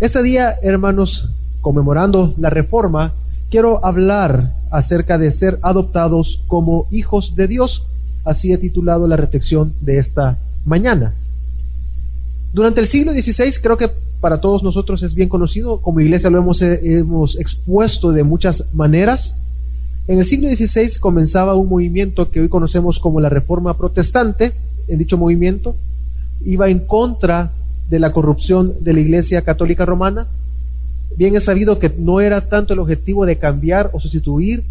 Este día, hermanos, conmemorando la reforma, quiero hablar acerca de ser adoptados como hijos de Dios. Así he titulado la reflexión de esta mañana. Durante el siglo XVI, creo que para todos nosotros es bien conocido, como iglesia lo hemos, hemos expuesto de muchas maneras. En el siglo XVI comenzaba un movimiento que hoy conocemos como la Reforma Protestante. En dicho movimiento iba en contra de la corrupción de la Iglesia Católica Romana. Bien es sabido que no era tanto el objetivo de cambiar o sustituir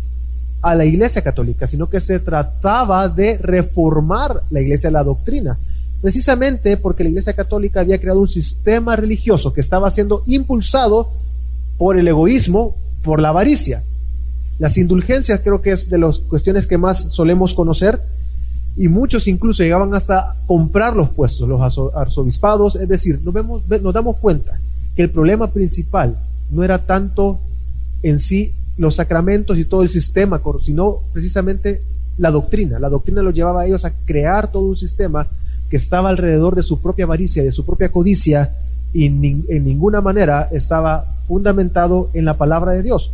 a la Iglesia Católica, sino que se trataba de reformar la Iglesia, la doctrina. Precisamente porque la Iglesia Católica había creado un sistema religioso que estaba siendo impulsado por el egoísmo, por la avaricia. Las indulgencias creo que es de las cuestiones que más solemos conocer y muchos incluso llegaban hasta comprar los puestos, los arzobispados, es decir, nos, vemos, nos damos cuenta que el problema principal no era tanto en sí los sacramentos y todo el sistema, sino precisamente la doctrina. La doctrina los llevaba a ellos a crear todo un sistema que estaba alrededor de su propia avaricia, de su propia codicia, y en ninguna manera estaba fundamentado en la palabra de Dios.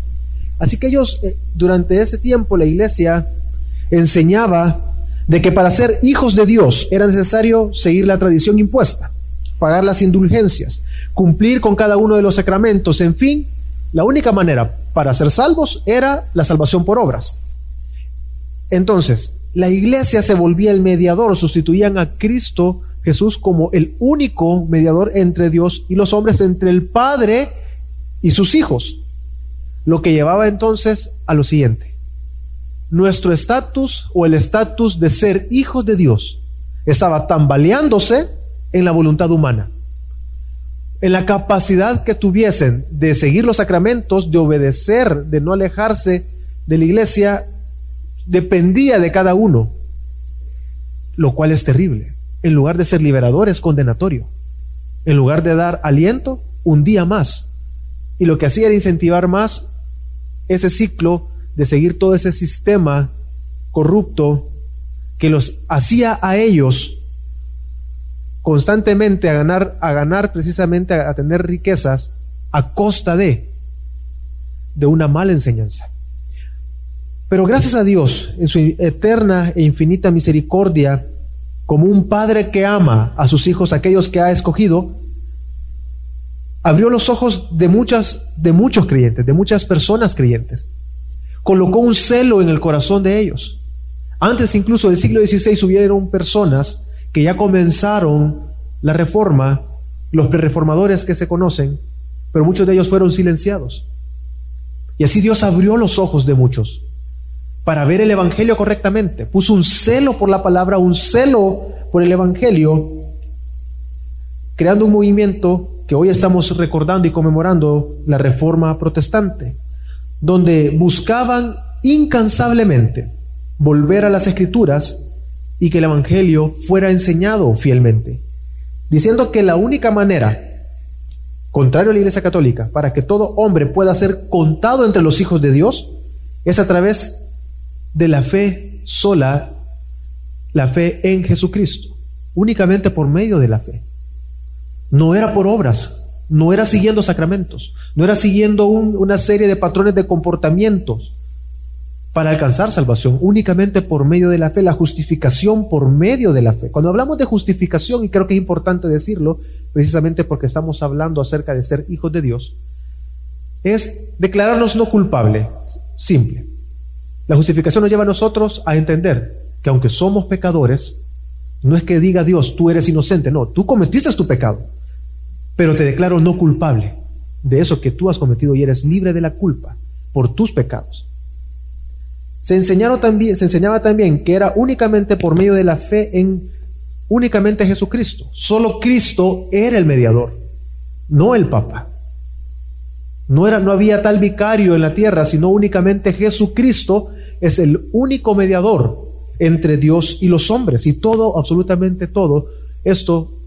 Así que ellos, eh, durante ese tiempo, la iglesia enseñaba de que para ser hijos de Dios era necesario seguir la tradición impuesta, pagar las indulgencias, cumplir con cada uno de los sacramentos, en fin, la única manera para ser salvos era la salvación por obras. Entonces, la iglesia se volvía el mediador, sustituían a Cristo Jesús como el único mediador entre Dios y los hombres, entre el Padre y sus hijos. Lo que llevaba entonces a lo siguiente nuestro estatus o el estatus de ser hijos de Dios estaba tambaleándose en la voluntad humana, en la capacidad que tuviesen de seguir los sacramentos, de obedecer, de no alejarse de la iglesia, dependía de cada uno, lo cual es terrible. En lugar de ser liberador es condenatorio. En lugar de dar aliento, un día más. Y lo que hacía era incentivar más ese ciclo de seguir todo ese sistema corrupto que los hacía a ellos constantemente a ganar, a ganar precisamente a, tener riquezas a costa de, de una mala enseñanza. Pero gracias a Dios, en su eterna e infinita misericordia, como un padre que ama a sus hijos, aquellos que ha escogido, abrió los ojos de muchas, de muchos creyentes, de muchas personas creyentes colocó un celo en el corazón de ellos. Antes incluso del siglo XVI hubieron personas que ya comenzaron la reforma, los prereformadores que se conocen, pero muchos de ellos fueron silenciados. Y así Dios abrió los ojos de muchos para ver el Evangelio correctamente. Puso un celo por la palabra, un celo por el Evangelio, creando un movimiento que hoy estamos recordando y conmemorando, la Reforma Protestante donde buscaban incansablemente volver a las escrituras y que el Evangelio fuera enseñado fielmente, diciendo que la única manera, contrario a la Iglesia Católica, para que todo hombre pueda ser contado entre los hijos de Dios, es a través de la fe sola, la fe en Jesucristo, únicamente por medio de la fe. No era por obras, no era siguiendo sacramentos, no era siguiendo una serie de patrones de comportamientos para alcanzar salvación, únicamente por medio de la fe, la justificación por medio de la fe. Cuando hablamos de justificación, y creo que es importante decirlo, precisamente porque estamos hablando acerca de ser hijos de Dios, es declararnos no culpables, simple. La justificación nos lleva a nosotros a entender que aunque somos pecadores, no es que diga Dios, tú eres inocente, no, tú cometiste tu pecado pero te declaro no culpable de eso que tú has cometido y eres libre de la culpa por tus pecados. Se, enseñaron también, se enseñaba también que era únicamente por medio de la fe en únicamente Jesucristo. Solo Cristo era el mediador, no el Papa. No, era, no había tal vicario en la tierra, sino únicamente Jesucristo es el único mediador entre Dios y los hombres. Y todo, absolutamente todo, esto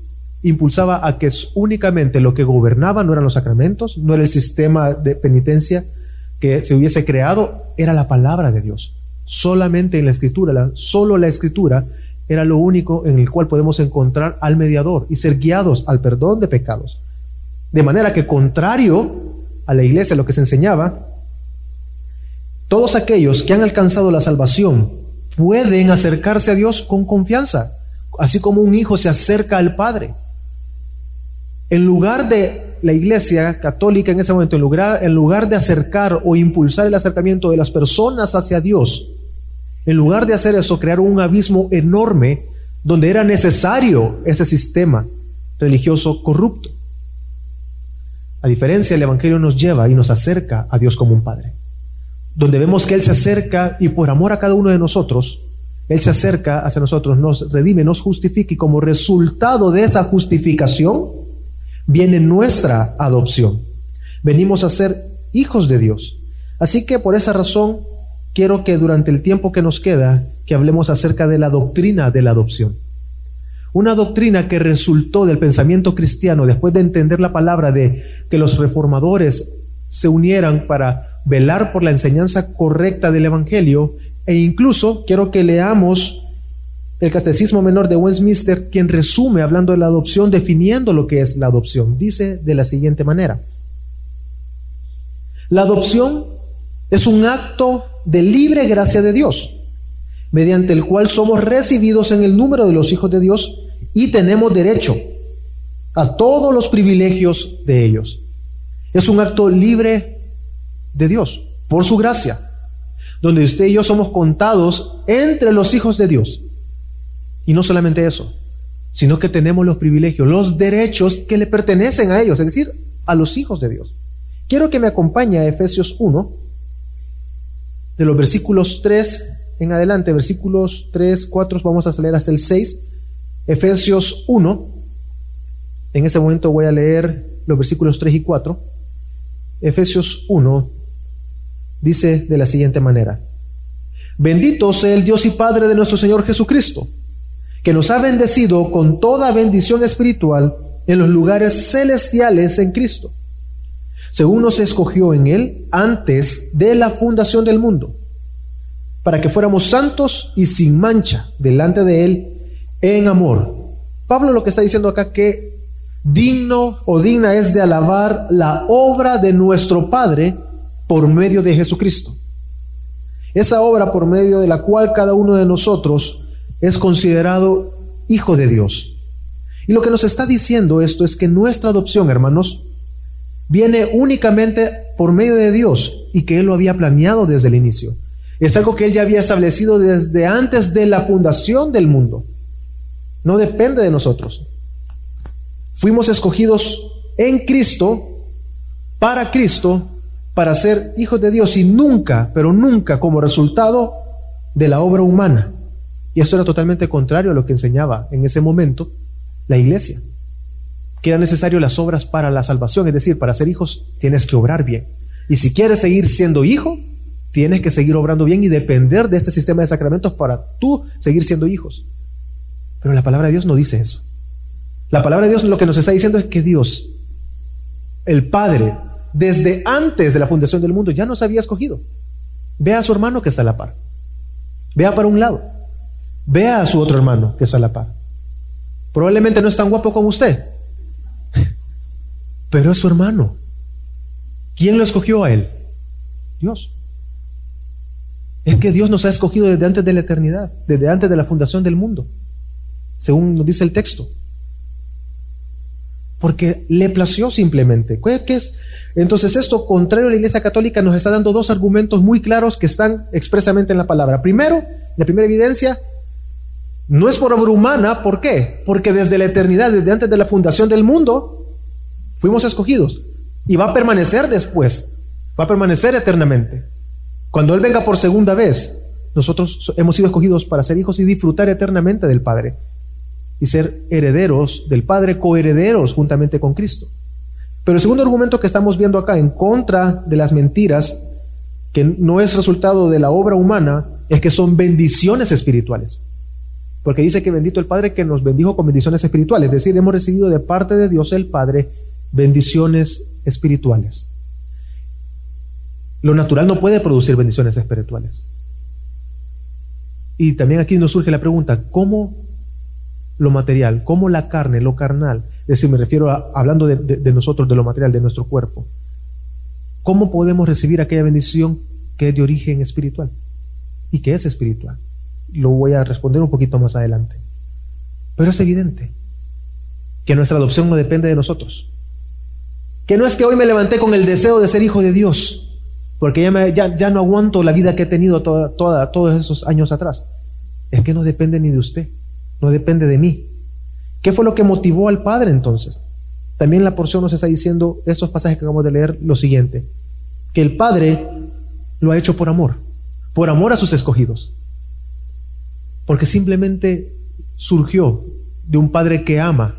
impulsaba a que únicamente lo que gobernaba no eran los sacramentos, no era el sistema de penitencia que se hubiese creado, era la palabra de Dios. Solamente en la escritura, la, solo la escritura era lo único en el cual podemos encontrar al mediador y ser guiados al perdón de pecados. De manera que contrario a la iglesia, lo que se enseñaba, todos aquellos que han alcanzado la salvación pueden acercarse a Dios con confianza, así como un hijo se acerca al Padre. En lugar de la iglesia católica en ese momento, en lugar, de acercar o impulsar el acercamiento de las personas hacia Dios, en lugar de hacer eso, crear un abismo enorme donde era necesario ese sistema religioso corrupto. A diferencia, el Evangelio nos lleva y nos acerca a Dios como un Padre. Donde vemos que Él se acerca y por amor a cada uno de nosotros, Él se acerca hacia nosotros, nos redime, nos justifica y como resultado de esa justificación viene nuestra adopción. Venimos a ser hijos de Dios. Así que por esa razón quiero que durante el tiempo que nos queda, que hablemos acerca de la doctrina de la adopción. Una doctrina que resultó del pensamiento cristiano después de entender la palabra de que los reformadores se unieran para velar por la enseñanza correcta del Evangelio e incluso quiero que leamos el Catecismo Menor de Westminster, quien resume hablando de la adopción, definiendo lo que es la adopción. Dice de la siguiente manera, la adopción es un acto de libre gracia de Dios, mediante el cual somos recibidos en el número de los hijos de Dios y tenemos derecho a todos los privilegios de ellos. Es un acto libre de Dios, por su gracia, donde usted y yo somos contados entre los hijos de Dios. Y no solamente eso, sino que tenemos los privilegios, los derechos que le pertenecen a ellos, es decir, a los hijos de Dios. Quiero que me acompañe a Efesios 1, de los versículos 3 en adelante, versículos 3, 4, vamos a leer hasta el 6, Efesios 1, en ese momento voy a leer los versículos 3 y 4, Efesios 1 dice de la siguiente manera, bendito sea el Dios y Padre de nuestro Señor Jesucristo, que nos ha bendecido con toda bendición espiritual en los lugares celestiales en Cristo según nos escogió en Él antes de la fundación del mundo, para que fuéramos santos y sin mancha delante de Él en amor. Pablo lo que está diciendo acá que digno o digna es de alabar la obra de nuestro Padre por medio de Jesucristo. Esa obra por medio de la cual cada uno de nosotros es considerado hijo de Dios. Y lo que nos está diciendo esto es que nuestra adopción, hermanos, viene únicamente por medio de Dios y que Él lo había planeado desde el inicio. Es algo que Él ya había establecido desde antes de la fundación del mundo. No depende de nosotros. Fuimos escogidos en Cristo, para Cristo, para ser hijos de Dios y nunca, pero nunca como resultado de la obra humana. Y esto era totalmente contrario a lo que enseñaba en ese momento la iglesia que era necesario las obras para la salvación, es decir, para ser hijos tienes que obrar bien. Y si quieres seguir siendo hijo, tienes que seguir obrando bien y depender de este sistema de sacramentos para tú seguir siendo hijos. Pero la palabra de Dios no dice eso. La palabra de Dios lo que nos está diciendo es que Dios, el Padre, desde antes de la fundación del mundo ya nos había escogido. Vea a su hermano que está a la par. Vea para un lado. Vea a su otro hermano que está a la par. Probablemente no es tan guapo como usted, pero es su hermano. ¿Quién lo escogió a él? Dios. Es que Dios nos ha escogido desde antes de la eternidad, desde antes de la fundación del mundo, según nos dice el texto. Porque le plació simplemente. ¿Qué es? Entonces esto, contrario a la Iglesia Católica, nos está dando dos argumentos muy claros que están expresamente en la palabra. Primero, la primera evidencia, no es por obra humana, ¿por qué? Porque desde la eternidad, desde antes de la fundación del mundo, Fuimos escogidos y va a permanecer después, va a permanecer eternamente. Cuando Él venga por segunda vez, nosotros hemos sido escogidos para ser hijos y disfrutar eternamente del Padre y ser herederos del Padre, coherederos juntamente con Cristo. Pero el segundo argumento que estamos viendo acá en contra de las mentiras, que no es resultado de la obra humana, es que son bendiciones espirituales. Porque dice que bendito el Padre que nos bendijo con bendiciones espirituales, es decir, hemos recibido de parte de Dios el Padre bendiciones espirituales. Lo natural no puede producir bendiciones espirituales. Y también aquí nos surge la pregunta, ¿cómo lo material, cómo la carne, lo carnal, Es decir, me refiero hablando de, de nosotros, de lo material, de nuestro cuerpo. ¿Cómo podemos recibir aquella bendición que es de origen espiritual y que es espiritual? Lo voy a responder un poquito más adelante. Pero es evidente que nuestra adopción no depende de nosotros. Que no es que hoy me levanté con el deseo de ser hijo de Dios, porque ya, ya, no aguanto la vida que he tenido todos esos años atrás. Es que no depende ni de usted, no depende de mí. ¿Qué fue lo que motivó al Padre entonces? También la porción nos está diciendo, estos pasajes que acabamos de leer, lo siguiente, que el Padre lo ha hecho por amor, por amor a sus escogidos, porque simplemente surgió de un Padre que ama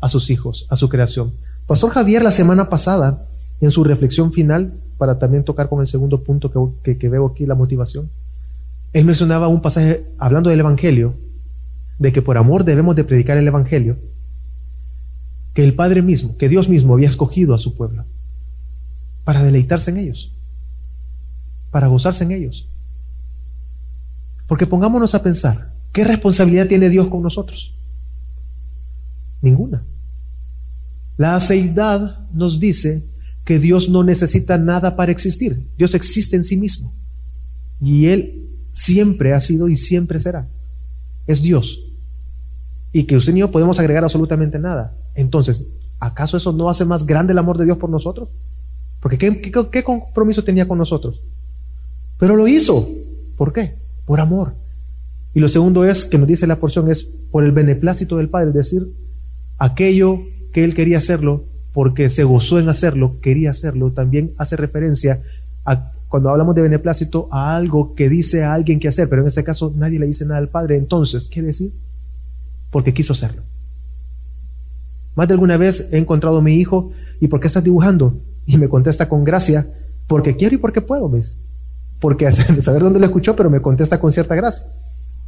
a sus hijos, a su creación. Pastor Javier la semana pasada, en su reflexión final, para también tocar con el segundo punto que, veo aquí, la motivación, él mencionaba un pasaje hablando del Evangelio, de que por amor debemos de predicar el Evangelio, que el Padre mismo, que Dios mismo había escogido a su pueblo para deleitarse en ellos, para gozarse en ellos. Porque pongámonos a pensar, ¿qué responsabilidad tiene Dios con nosotros? Ninguna. La aceidad nos dice que Dios no necesita nada para existir. Dios existe en sí mismo. Y Él siempre ha sido y siempre será. Es Dios. Y que usted y yo podemos agregar absolutamente nada. Entonces, ¿acaso eso no hace más grande el amor de Dios por nosotros? Porque ¿qué, qué compromiso tenía con nosotros? Pero lo hizo. ¿Por qué? Por amor. Y lo segundo es, que nos dice la porción, es por el beneplácito del Padre, es decir, aquello que él quería hacerlo porque se gozó en hacerlo, quería hacerlo, también hace referencia a, cuando hablamos de beneplácito, a algo que dice a alguien que hacer, pero en este caso nadie le dice nada al Padre. Entonces, ¿qué decir? Porque quiso hacerlo. Más de alguna vez he encontrado a mi hijo, ¿y por qué estás dibujando? Y me contesta con gracia, porque quiero y porque puedo, ¿ves? Porque saber dónde lo escuchó, pero me contesta con cierta gracia.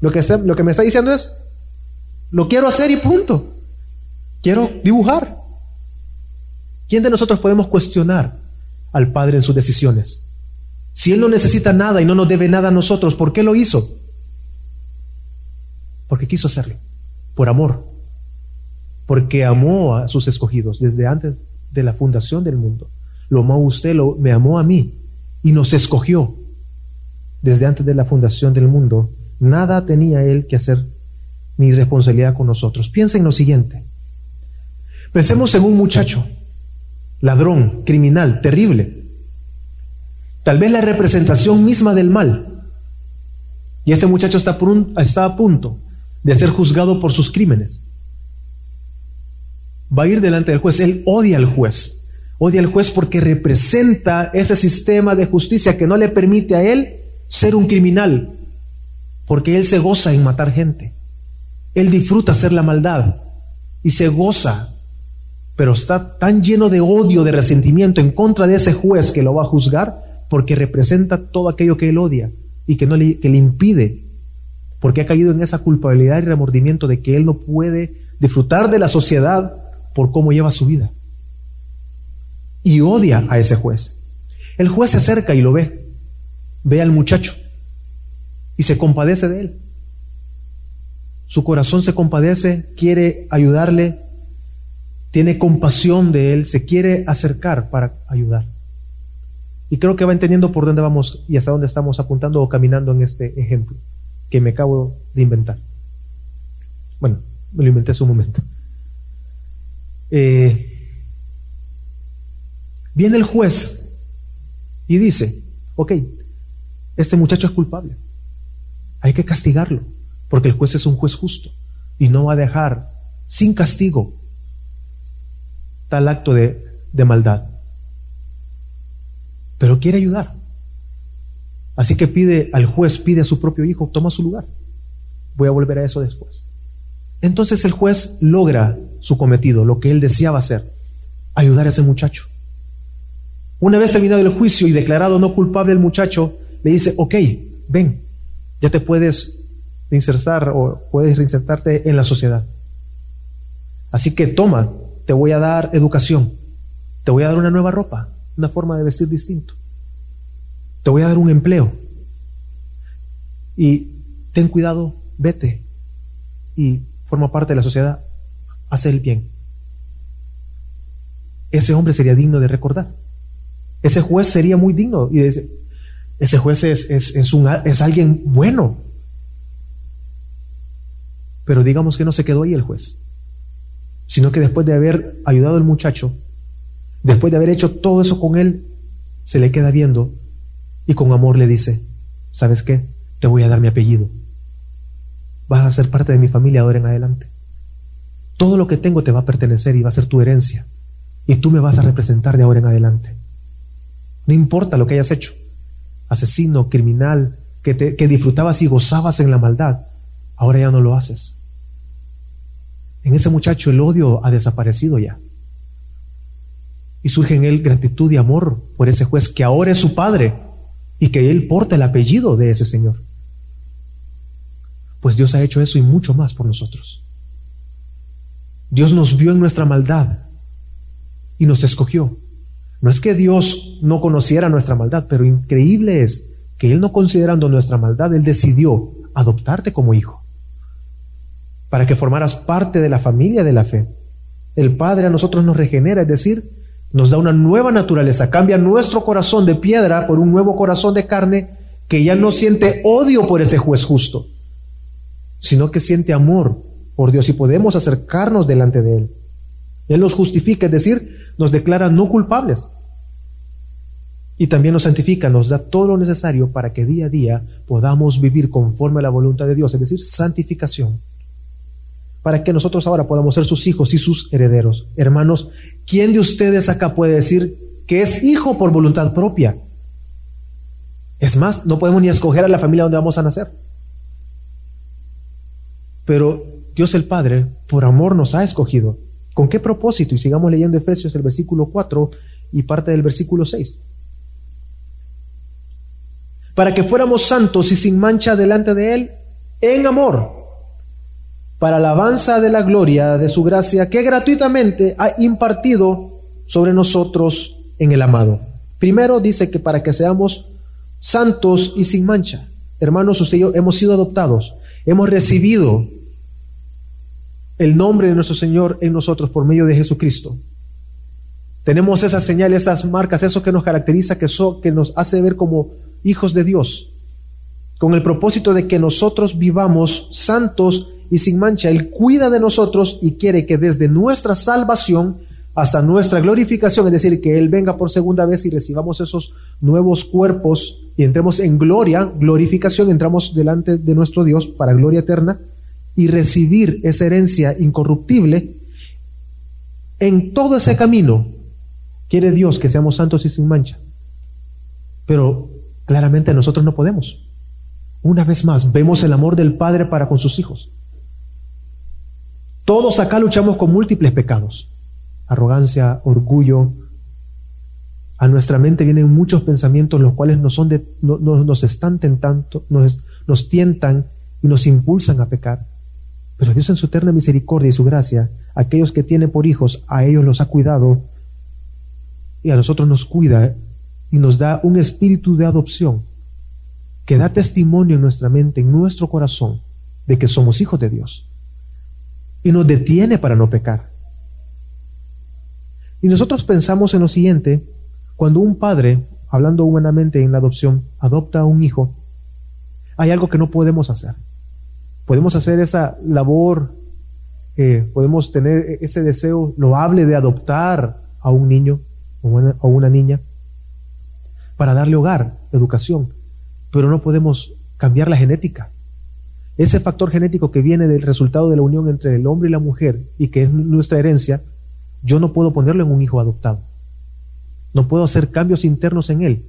Lo que, lo que me está diciendo es, lo quiero hacer y punto. Quiero dibujar. ¿Quién de nosotros podemos cuestionar al Padre en sus decisiones? Si Él no necesita nada y no nos debe nada a nosotros, ¿por qué lo hizo? Porque quiso hacerlo, por amor, porque amó a sus escogidos desde antes de la fundación del mundo. Lo amó a usted, lo, me amó a mí y nos escogió desde antes de la fundación del mundo. Nada tenía Él que hacer ni responsabilidad con nosotros. Piensen en lo siguiente. Pensemos en un muchacho, ladrón, criminal, terrible. Tal vez la representación misma del mal. Y este muchacho está, está a punto de ser juzgado por sus crímenes. Va a ir delante del juez. Él odia al juez. Odia al juez porque representa ese sistema de justicia que no le permite a él ser un criminal. Porque él se goza en matar gente. Él disfruta hacer la maldad y se goza pero está tan lleno de odio, de resentimiento en contra de ese juez que lo va a juzgar, porque representa todo aquello que él odia y que, no le, que le impide, porque ha caído en esa culpabilidad y remordimiento de que él no puede disfrutar de la sociedad por cómo lleva su vida. Y odia a ese juez. El juez se acerca y lo ve, ve al muchacho y se compadece de él. Su corazón se compadece, quiere ayudarle, tiene compasión de él, se quiere acercar para ayudar. Y creo que va entendiendo por dónde vamos y hasta dónde estamos apuntando o caminando en este ejemplo que me acabo de inventar. Bueno, me lo inventé hace un momento. Eh, viene el juez y dice, ok, este muchacho es culpable, hay que castigarlo, porque el juez es un juez justo y no va a dejar sin castigo tal acto de, maldad. Pero quiere ayudar. Así que pide al juez, pide a su propio hijo, toma su lugar. Voy a volver a eso después. Entonces el juez logra su cometido, lo que él deseaba hacer, ayudar a ese muchacho. Una vez terminado el juicio y declarado no culpable el muchacho, le dice, ok, ven, ya te puedes reinsertar o puedes reinsertarte en la sociedad. Así que toma te voy a dar educación, te voy a dar una nueva ropa, una forma de vestir distinto, te voy a dar un empleo. Y ten cuidado, vete y forma parte de la sociedad, haz el bien. ese hombre sería digno de recordar. Ese juez sería muy digno. Y ese juez es, es, un, es alguien bueno. Pero digamos que no se quedó ahí el juez, sino que después de haber ayudado al muchacho, después de haber hecho todo eso con él, se le queda viendo y con amor le dice, ¿sabes qué? Te voy a dar mi apellido. Vas a ser parte de mi familia ahora en adelante. Todo lo que tengo te va a pertenecer y va a ser tu herencia. Y tú me vas a representar de ahora en adelante. No importa lo que hayas hecho. Asesino, criminal, que, te, que disfrutabas y gozabas en la maldad. Ahora ya no lo haces. En ese muchacho el odio ha desaparecido ya. Y surge en él gratitud y amor por ese juez que ahora es su padre y que él porta el apellido de ese Señor. Pues Dios ha hecho eso y mucho más por nosotros. Dios nos vio en nuestra maldad y nos escogió. No es que Dios no conociera nuestra maldad, pero increíble es que Él no considerando nuestra maldad, Él decidió adoptarte como hijo, para que formaras parte de la familia de la fe. El Padre a nosotros nos regenera, es decir, nos da una nueva naturaleza, cambia nuestro corazón de piedra por un nuevo corazón de carne que ya no siente odio por ese juez justo, sino que siente amor por Dios y podemos acercarnos delante de Él. Él nos justifica, es decir, nos declara no culpables. Y también nos santifica, nos da todo lo necesario para que día a día podamos vivir conforme a la voluntad de Dios, es decir, santificación. Para que nosotros ahora podamos ser sus hijos y sus herederos. Hermanos, ¿quién de ustedes acá puede decir que es hijo por voluntad propia? Es más, no podemos ni escoger a la familia donde vamos a nacer. Pero Dios el Padre, por amor, nos ha escogido. ¿Con qué propósito? Y sigamos leyendo Efesios el versículo 4 y parte del versículo 6. Para que fuéramos santos y sin mancha delante de Él en amor, para alabanza de la gloria de su gracia que gratuitamente ha impartido sobre nosotros en el amado. Primero dice que para que seamos santos y sin mancha. Hermanos, usted y yo hemos sido adoptados, hemos recibido el nombre de nuestro Señor en nosotros por medio de Jesucristo. Tenemos esas señales, esas marcas, eso que nos caracteriza, que, que nos hace ver como hijos de Dios, con el propósito de que nosotros vivamos santos y sin mancha. Él cuida de nosotros y quiere que desde nuestra salvación hasta nuestra glorificación, es decir, que Él venga por segunda vez y recibamos esos nuevos cuerpos y entremos en gloria, glorificación, entramos delante de nuestro Dios para gloria eterna y recibir esa herencia incorruptible, en todo ese camino quiere Dios que seamos santos y sin mancha. Pero claramente nosotros no podemos. Una vez más, vemos el amor del Padre para con sus hijos. Todos acá luchamos con múltiples pecados. Arrogancia, orgullo. A nuestra mente vienen muchos pensamientos los cuales nos, son de, nos están tentando, nos, nos tientan y nos impulsan a pecar. Pero Dios en su eterna misericordia y su gracia, aquellos que tiene por hijos, a ellos los ha cuidado y a nosotros nos cuida y nos da un espíritu de adopción que da testimonio en nuestra mente, en nuestro corazón, de que somos hijos de Dios. Y nos detiene para no pecar. Y nosotros pensamos en lo siguiente, cuando un padre, hablando humanamente en la adopción, adopta a un hijo, hay algo que no podemos hacer podemos hacer esa labor, eh, podemos tener ese deseo loable de adoptar a un niño o a una niña para darle hogar, educación, pero no podemos cambiar la genética. Ese factor genético que viene del resultado de la unión entre el hombre y la mujer y que es nuestra herencia, yo no puedo ponerlo en un hijo adoptado. No puedo hacer cambios internos en él,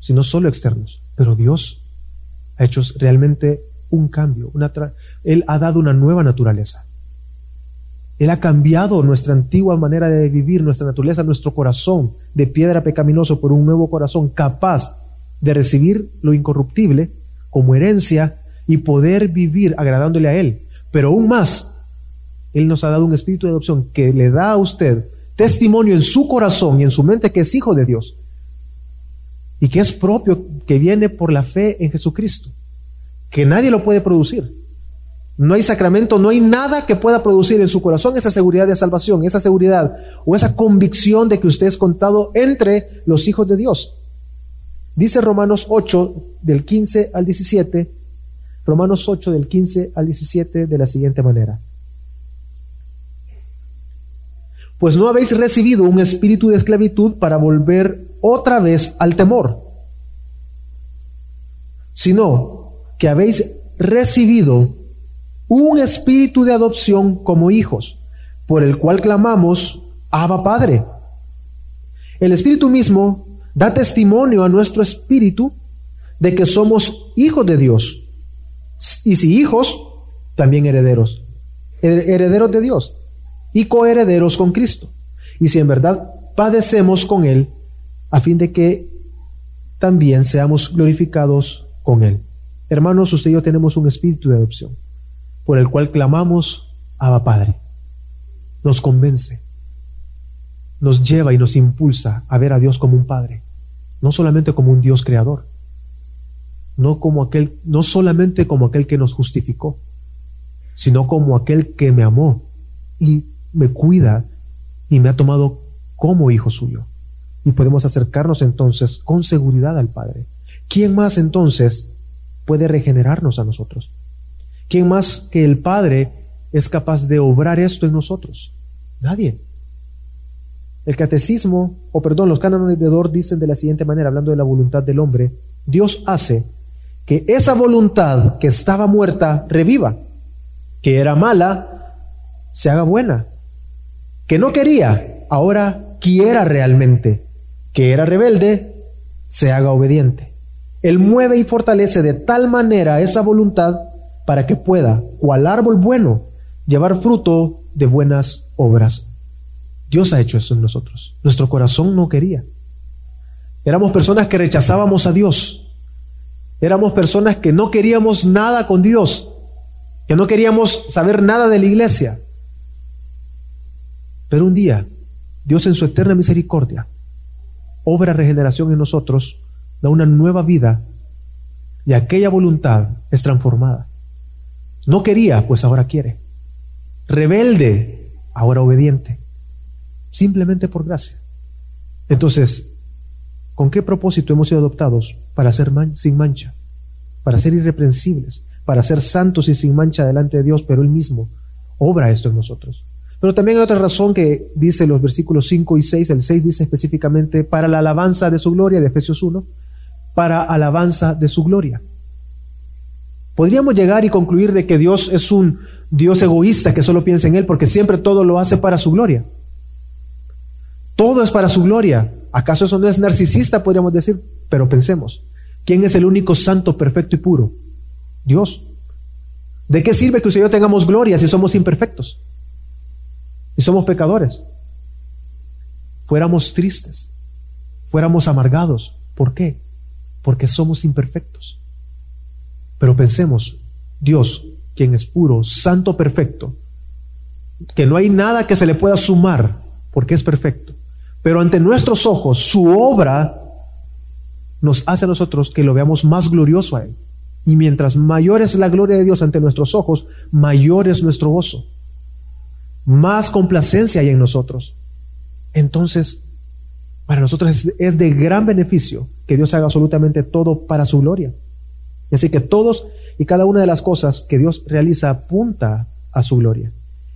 sino solo externos. Pero Dios ha hecho realmente un cambio. Él ha dado una nueva naturaleza. Él ha cambiado nuestra antigua manera de vivir, nuestra naturaleza, nuestro corazón de piedra pecaminoso por un nuevo corazón capaz de recibir lo incorruptible como herencia y poder vivir agradándole a Él. Pero aún más, Él nos ha dado un espíritu de adopción que le da a usted testimonio en su corazón y en su mente que es hijo de Dios y que es propio, que viene por la fe en Jesucristo que nadie lo puede producir. No hay sacramento, no hay nada que pueda producir en su corazón esa seguridad de salvación, esa seguridad o esa convicción de que usted es contado entre los hijos de Dios. Dice Romanos 8 del 15 al 17, Romanos 8 del 15 al 17 de la siguiente manera. Pues no habéis recibido un espíritu de esclavitud para volver otra vez al temor, sino que habéis recibido un espíritu de adopción como hijos, por el cual clamamos, Abba Padre. El espíritu mismo da testimonio a nuestro espíritu de que somos hijos de Dios. Y si hijos, también herederos. Herederos de Dios y coherederos con Cristo. Y si en verdad padecemos con Él, a fin de que también seamos glorificados con Él. Hermanos, usted y yo tenemos un espíritu de adopción por el cual clamamos Abba Padre. Nos convence, nos lleva y nos impulsa a ver a Dios como un Padre, no solamente como un Dios creador, no como aquel, no solamente como aquel que nos justificó, sino como aquel que me amó y me cuida y me ha tomado como hijo suyo. Y podemos acercarnos entonces con seguridad al Padre. ¿Quién más entonces puede regenerarnos a nosotros? ¿Quién más que el Padre es capaz de obrar esto en nosotros? Nadie. El catecismo, o perdón, los cánones de Dor dicen de la siguiente manera, hablando de la voluntad del hombre, Dios hace que esa voluntad que estaba muerta reviva, que era mala, se haga buena, que no quería, ahora quiera realmente, que era rebelde, se haga obediente. Él mueve y fortalece de tal manera esa voluntad para que pueda, cual árbol bueno, llevar fruto de buenas obras. Dios ha hecho eso en nosotros. Nuestro corazón no quería. Éramos personas que rechazábamos a Dios. Éramos personas que no queríamos nada con Dios, que no queríamos saber nada de la iglesia. Pero un día, Dios en su eterna misericordia, obra regeneración en nosotros, da una nueva vida y aquella voluntad es transformada. No quería, pues ahora quiere. Rebelde, ahora obediente. Simplemente por gracia. Entonces, ¿con qué propósito hemos sido adoptados? Para ser sin mancha, para ser irreprensibles, para ser santos y sin mancha delante de Dios, pero Él mismo obra esto en nosotros. Pero también hay otra razón que dice los versículos 5 y 6. El 6 dice específicamente para la alabanza de su gloria, de Efesios 1, para alabanza de su gloria. Podríamos llegar y concluir de que Dios es un Dios egoísta que solo piensa en Él porque siempre todo lo hace para su gloria. Todo es para su gloria. ¿Acaso eso no es narcisista, podríamos decir? Pero pensemos, ¿quién es el único santo, perfecto y puro? Dios. ¿De qué sirve que usted y yo tengamos gloria si somos imperfectos? Y somos pecadores. Fuéramos tristes, fuéramos amargados. ¿Por qué? Porque somos imperfectos. Pero pensemos, Dios, quien es puro, santo, perfecto, que no hay nada que se le pueda sumar, porque es perfecto. Pero ante nuestros ojos, su obra nos hace a nosotros que lo veamos más glorioso a Él. Y mientras mayor es la gloria de Dios ante nuestros ojos, mayor es nuestro gozo. Más complacencia hay en nosotros. Entonces, para nosotros es, de gran beneficio que Dios haga absolutamente todo para su gloria. Así que todos y cada una de las cosas que Dios realiza apunta a su gloria.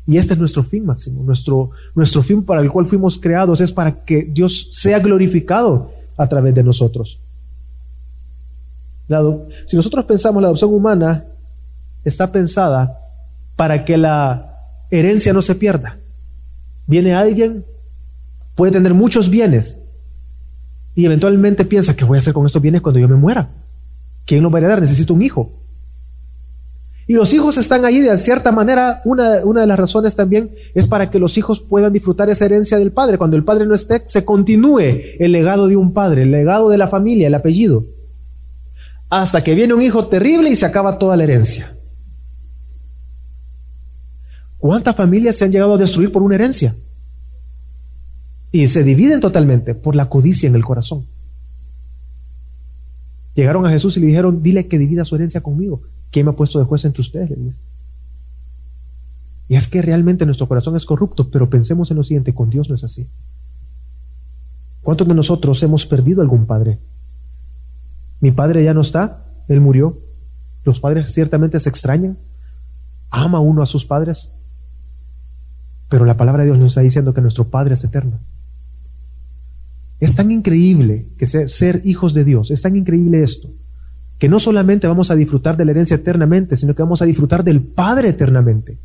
Y este es nuestro fin máximo. Nuestro, nuestro fin para el cual fuimos creados es para que Dios sea glorificado a través de nosotros. Si nosotros pensamos la adopción humana está pensada para que la herencia no se pierda. Viene alguien, puede tener muchos bienes y eventualmente piensa, ¿qué voy a hacer con estos bienes cuando yo me muera? ¿Quién lo va a heredar? Necesito un hijo. Y los hijos están ahí de cierta manera, una, una, de las razones también es para que los hijos puedan disfrutar esa herencia del padre. Cuando el padre no esté, se continúe el legado de un padre, el legado de la familia, el apellido. Hasta que viene un hijo terrible y se acaba toda la herencia. ¿Cuántas familias se han llegado a destruir por una herencia? Y se dividen totalmente por la codicia en el corazón. Llegaron a Jesús y le dijeron, dile que divida su herencia conmigo. ¿Quién me ha puesto de juez entre ustedes? Y es que realmente nuestro corazón es corrupto, pero pensemos en lo siguiente, con Dios no es así. ¿Cuántos de nosotros hemos perdido algún padre? Mi padre ya no está, él murió. Los padres ciertamente se extrañan. Ama uno a sus padres. Pero la palabra de Dios nos está diciendo que nuestro Padre es eterno. Es tan increíble que ser hijos de Dios, es tan increíble esto, que no solamente vamos a disfrutar de la herencia eternamente, sino que vamos a disfrutar del Padre eternamente.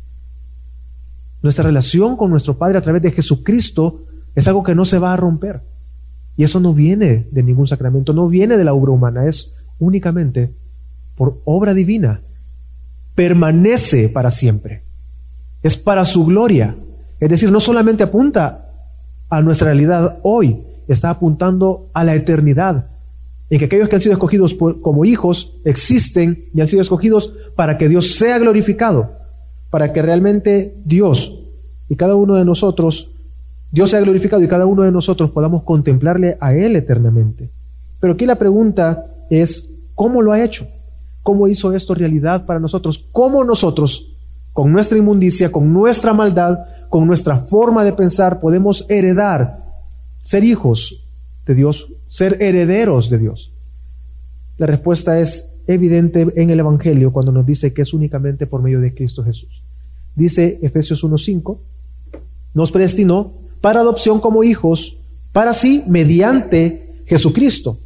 Nuestra relación con nuestro Padre a través de Jesucristo es algo que no se va a romper. Y eso no viene de ningún sacramento, no viene de la obra humana, es únicamente por obra divina. Permanece para siempre. Es para su gloria. Es decir, no solamente apunta a nuestra realidad hoy, está apuntando a la eternidad, en que aquellos que han sido escogidos como hijos existen y han sido escogidos para que Dios sea glorificado, para que realmente Dios y cada uno de nosotros, Dios sea glorificado y cada uno de nosotros podamos contemplarle a Él eternamente. Pero aquí la pregunta es, ¿cómo lo ha hecho? ¿Cómo hizo esto realidad para nosotros? ¿Cómo nosotros, con nuestra inmundicia, con nuestra maldad, con nuestra forma de pensar, podemos heredar, ser hijos de Dios, ser herederos de Dios? La respuesta es evidente en el Evangelio cuando nos dice que es únicamente por medio de Cristo Jesús. Dice Efesios 1.5, nos predestinó para adopción como hijos, para sí, mediante Jesucristo.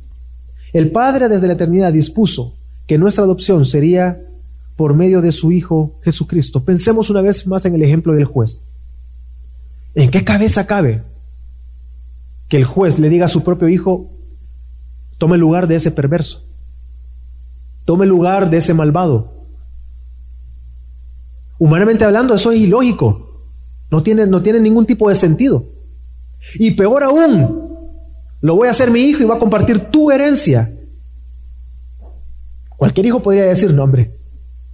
El Padre desde la eternidad dispuso que nuestra adopción sería por medio de su Hijo Jesucristo. Pensemos una vez más en el ejemplo del juez. ¿En qué cabeza cabe que el juez le diga a su propio hijo, tome lugar de ese perverso, tome lugar de ese malvado? Humanamente hablando, eso es ilógico, no tiene, no tiene ningún tipo de sentido. Y peor aún, lo voy a hacer mi hijo y va a compartir tu herencia. Cualquier hijo podría decir, no hombre,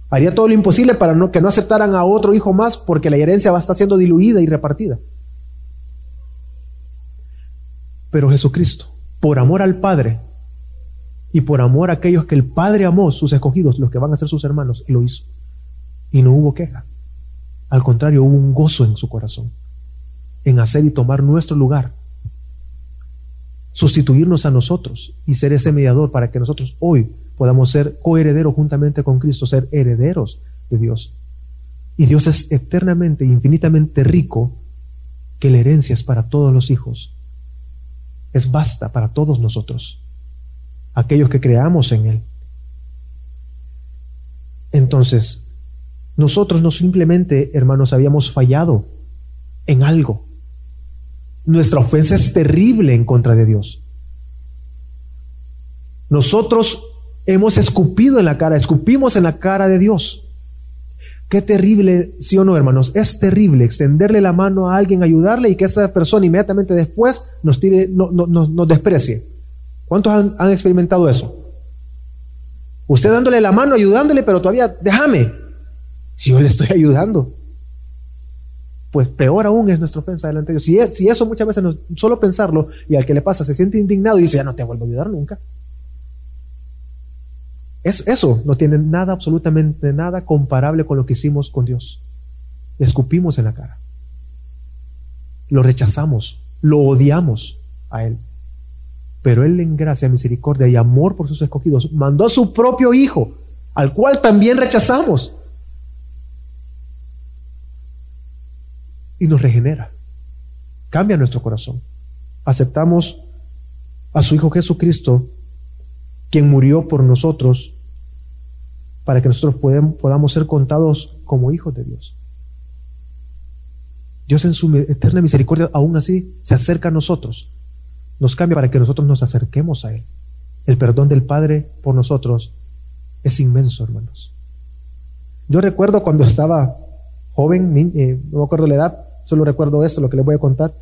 Haría todo lo imposible para no, que no aceptaran a otro hijo más porque la herencia va a estar siendo diluida y repartida. Pero Jesucristo, por amor al Padre y por amor a aquellos que el Padre amó, sus escogidos, los que van a ser sus hermanos, y lo hizo. Y no hubo queja. Al contrario, hubo un gozo en su corazón en hacer y tomar nuestro lugar, sustituirnos a nosotros y ser ese mediador para que nosotros hoy podamos ser coherederos juntamente con Cristo, ser herederos de Dios. Y Dios es eternamente, infinitamente rico, que la herencia es para todos los hijos. Es basta para todos nosotros, aquellos que creamos en Él. Entonces, nosotros no simplemente, hermanos, habíamos fallado en algo. Nuestra ofensa es terrible en contra de Dios. Nosotros hemos escupido en la cara, escupimos en la cara de Dios. Qué terrible, sí o no, hermanos, es terrible extenderle la mano a alguien, ayudarle y que esa persona inmediatamente después nos tire, no, no, nos desprecie. ¿Cuántos han, experimentado eso? Usted dándole la mano, ayudándole, pero todavía, déjame. Si yo le estoy ayudando, pues peor aún es nuestra ofensa delante de Dios. Si, si eso muchas veces no, solo pensarlo y al que le pasa se siente indignado y dice, ya no te vuelvo a ayudar nunca eso no tiene nada, absolutamente nada comparable con lo que hicimos con Dios. Le escupimos en la cara. Lo rechazamos, lo odiamos a Él. Pero Él en gracia, misericordia y amor por sus escogidos mandó a su propio Hijo, al cual también rechazamos. Y nos regenera. Cambia nuestro corazón. Aceptamos a su Hijo Jesucristo, quien murió por nosotros para que nosotros podamos ser contados como hijos de Dios. Dios en su eterna misericordia aún así se acerca a nosotros, nos cambia para que nosotros nos acerquemos a Él. El perdón del Padre por nosotros es inmenso, hermanos. Yo recuerdo cuando estaba joven, eh, no me acuerdo la edad, solo recuerdo eso, lo que les voy a contar.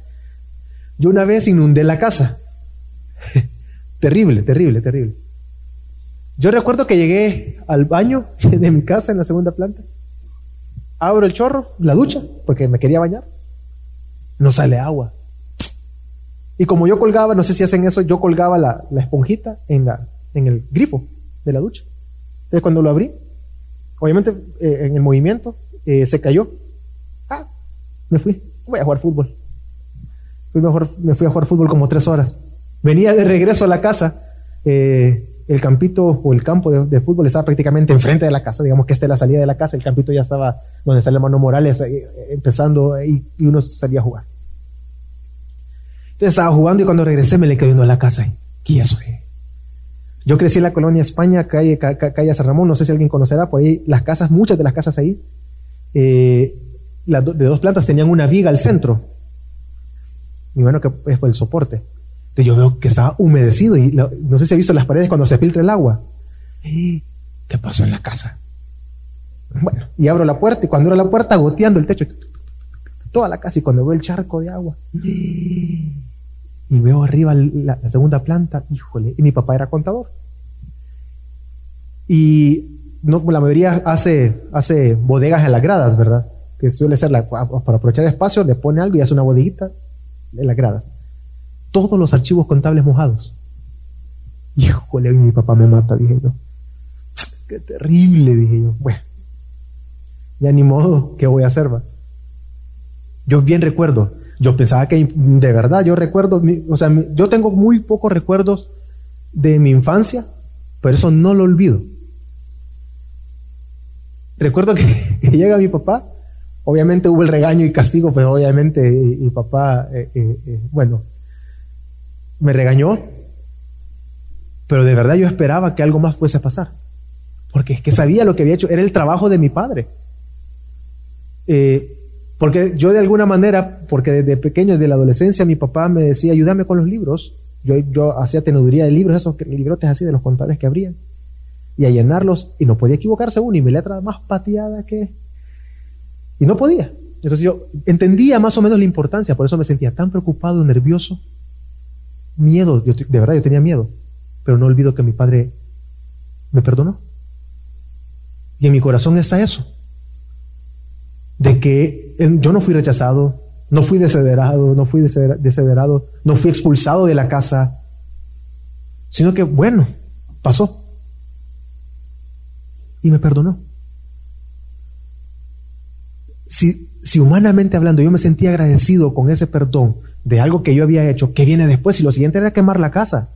Yo una vez inundé la casa. terrible, terrible, terrible. Yo recuerdo que llegué al baño de mi casa en la segunda planta. Abro el chorro, la ducha, porque me quería bañar. No sale agua. Y como yo colgaba, no sé si hacen eso, yo colgaba la, esponjita en, el grifo de la ducha. Entonces cuando lo abrí, obviamente eh, en el movimiento eh, se cayó. Me fui, voy a jugar fútbol. Fui mejor, me fui a jugar fútbol como tres horas. Venía de regreso a la casa. Eh, el campito o el campo de, fútbol estaba prácticamente enfrente de la casa. Digamos que esta es la salida de la casa. El campito ya estaba donde está el hermano Morales eh, empezando y, uno salía a jugar. Entonces estaba jugando y cuando regresé me le quedé viendo a la casa. ¿Qué eso? Yo crecí en la colonia España, calle, calle San Ramón, no sé si alguien conocerá, por ahí las casas, muchas de las casas ahí, eh, de dos plantas tenían una viga al centro. Y bueno, que es por el soporte. Entonces yo veo que estaba humedecido y no sé si ha visto las paredes cuando se filtra el agua. ¿Qué pasó en la casa? Bueno, y abro la puerta y cuando abro la puerta goteando el techo, toda la casa y cuando veo el charco de agua y veo arriba la, segunda planta, híjole, y mi papá era contador. Y no, la mayoría hace, hace bodegas en las gradas, ¿verdad? Que suele ser la, para aprovechar espacio, le pone algo y hace una bodeguita en las gradas. Todos los archivos contables mojados. Híjole, mi papá me mata, dije yo. Qué terrible, dije yo. Bueno, ya ni modo, ¿qué voy a hacer? Va? Yo bien recuerdo, yo pensaba que de verdad, yo recuerdo, o sea, yo tengo muy pocos recuerdos de mi infancia, pero eso no lo olvido. Recuerdo que, llega mi papá, obviamente hubo el regaño y castigo, pero obviamente mi papá, eh, eh, eh, bueno, me regañó, pero de verdad yo esperaba que algo más fuese a pasar, porque es que sabía lo que había hecho, era el trabajo de mi padre. Eh, porque yo de alguna manera, porque desde pequeño, desde la adolescencia, mi papá me decía, ayúdame con los libros. Yo, yo hacía teneduría de libros, esos librotes así de los contables que abrían. Y a llenarlos, y no podía equivocarse uno, y mi letra más pateada que... Y no podía. Entonces yo entendía más o menos la importancia, por eso me sentía tan preocupado, nervioso, miedo, yo, de verdad yo tenía miedo, pero no olvido que mi padre me perdonó. Y en mi corazón está eso de que yo no fui rechazado, no fui desederado, no fui desederado, no fui expulsado de la casa, sino que, bueno, pasó. Y me perdonó. Si, si humanamente hablando yo me sentía agradecido con ese perdón de algo que yo había hecho, que viene después, y lo siguiente era quemar la casa.